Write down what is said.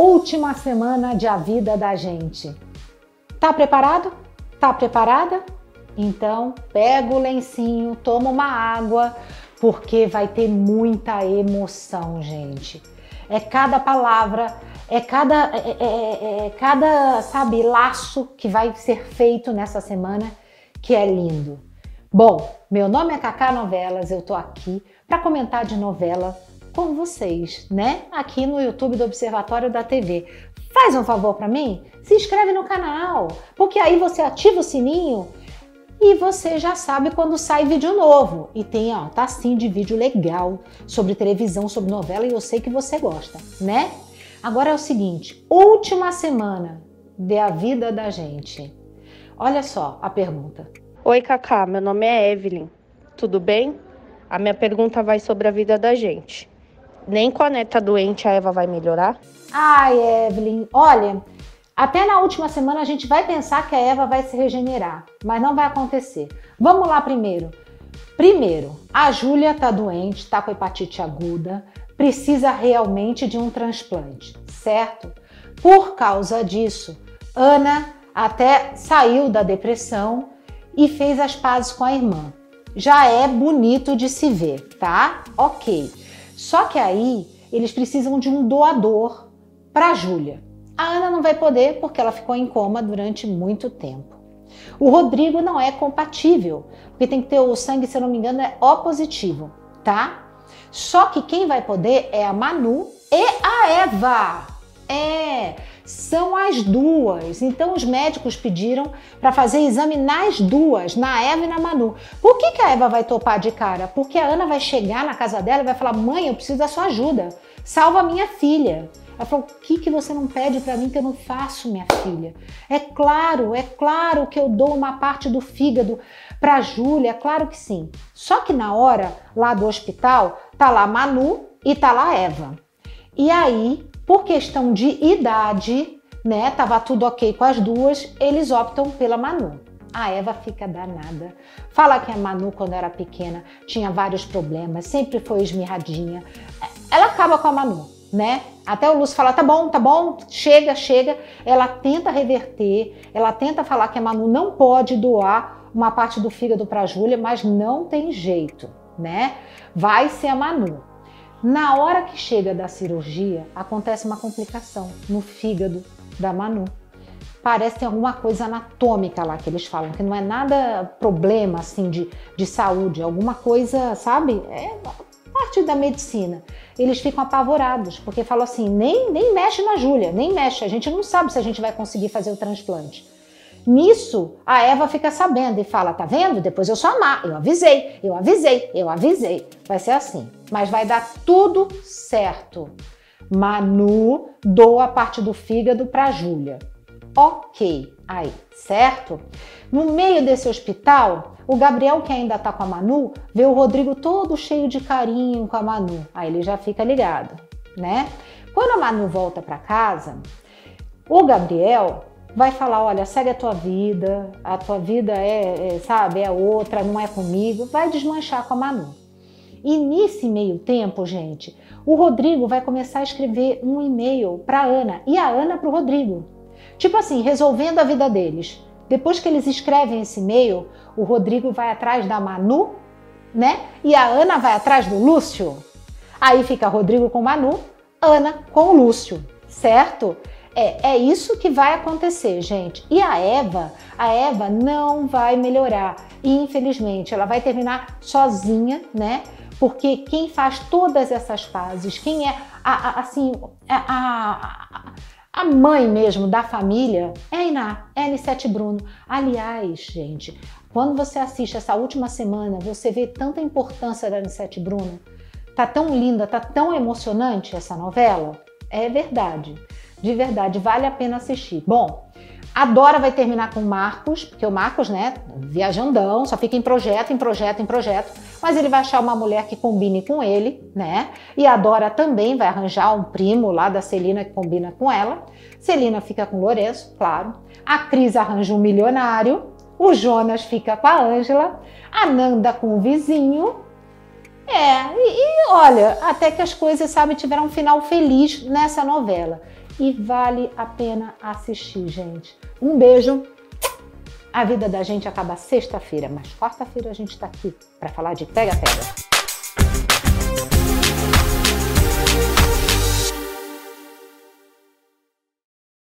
última semana de A Vida da Gente. Tá preparado? Tá preparada? Então, pega o lencinho, toma uma água, porque vai ter muita emoção, gente. É cada palavra, é cada, é, é, é, é cada, sabe, laço que vai ser feito nessa semana que é lindo. Bom, meu nome é Cacá Novelas, eu tô aqui para comentar de novela com vocês, né? Aqui no YouTube do Observatório da TV. Faz um favor para mim, se inscreve no canal, porque aí você ativa o sininho e você já sabe quando sai vídeo novo. E tem, ó, tá assim de vídeo legal sobre televisão, sobre novela e eu sei que você gosta, né? Agora é o seguinte, última semana de a vida da gente. Olha só a pergunta. Oi, Cacá, meu nome é Evelyn. Tudo bem? A minha pergunta vai sobre a vida da gente. Nem com a neta doente a Eva vai melhorar? Ai, Evelyn, olha, até na última semana a gente vai pensar que a Eva vai se regenerar, mas não vai acontecer. Vamos lá primeiro. Primeiro, a Júlia tá doente, tá com hepatite aguda, precisa realmente de um transplante, certo? Por causa disso, Ana até saiu da depressão e fez as pazes com a irmã. Já é bonito de se ver, tá? Ok. Só que aí eles precisam de um doador para a Júlia. A Ana não vai poder porque ela ficou em coma durante muito tempo. O Rodrigo não é compatível, porque tem que ter o sangue, se eu não me engano, é O positivo, tá? Só que quem vai poder é a Manu e a Eva. É, são as duas. Então os médicos pediram para fazer exame nas duas, na Eva e na Manu. Por que, que a Eva vai topar de cara? Porque a Ana vai chegar na casa dela e vai falar: mãe, eu preciso da sua ajuda. Salva minha filha. Ela falou: o que, que você não pede para mim que eu não faço, minha filha? É claro, é claro que eu dou uma parte do fígado para a Júlia, é claro que sim. Só que na hora lá do hospital, tá lá Manu e tá lá Eva. E aí, por questão de idade, né, tava tudo ok com as duas, eles optam pela Manu. A Eva fica danada. Fala que a Manu, quando era pequena, tinha vários problemas, sempre foi esmirradinha. Ela acaba com a Manu né? Até o Lúcio fala, tá bom, tá bom, chega, chega. Ela tenta reverter, ela tenta falar que a Manu não pode doar uma parte do fígado para a Júlia, mas não tem jeito, né? Vai ser a Manu. Na hora que chega da cirurgia, acontece uma complicação no fígado da Manu. Parece que tem alguma coisa anatômica lá que eles falam, que não é nada problema assim de, de saúde, alguma coisa, sabe? É parte da medicina, eles ficam apavorados, porque falam assim: nem, nem mexe na Júlia, nem mexe, a gente não sabe se a gente vai conseguir fazer o transplante. Nisso, a Eva fica sabendo e fala: tá vendo? Depois eu sou amar, eu avisei, eu avisei, eu avisei. Vai ser assim, mas vai dar tudo certo. Manu doa a parte do fígado para Júlia. Ok, aí, certo? No meio desse hospital, o Gabriel, que ainda tá com a Manu, vê o Rodrigo todo cheio de carinho com a Manu. Aí ele já fica ligado, né? Quando a Manu volta para casa, o Gabriel vai falar: olha, segue a tua vida, a tua vida é, é, sabe, é outra, não é comigo. Vai desmanchar com a Manu. E nesse meio tempo, gente, o Rodrigo vai começar a escrever um e-mail para Ana e a Ana para o Rodrigo. Tipo assim, resolvendo a vida deles. Depois que eles escrevem esse e-mail, o Rodrigo vai atrás da Manu, né? E a Ana vai atrás do Lúcio. Aí fica Rodrigo com Manu, Ana com Lúcio, certo? É, é isso que vai acontecer, gente. E a Eva, a Eva não vai melhorar. Infelizmente, ela vai terminar sozinha, né? Porque quem faz todas essas fases, quem é a, a, assim, a, a mãe mesmo da família é a Iná, é a Anissete Bruno. Aliás, gente, quando você assiste essa última semana, você vê tanta importância da Anissete Bruno. Tá tão linda, tá tão emocionante essa novela. É verdade, de verdade, vale a pena assistir. Bom, a Dora vai terminar com o Marcos, porque o Marcos, né, viajandão, só fica em projeto, em projeto, em projeto, mas ele vai achar uma mulher que combine com ele, né? E a Dora também vai arranjar um primo lá da Celina que combina com ela. Celina fica com o Lourenço, claro. A Cris arranja um milionário. O Jonas fica com a Ângela. A Nanda com o vizinho. É, e, e olha, até que as coisas, sabe, tiveram um final feliz nessa novela. E vale a pena assistir, gente. Um beijo. A vida da gente acaba sexta-feira, mas quarta-feira a gente está aqui para falar de pega-pega.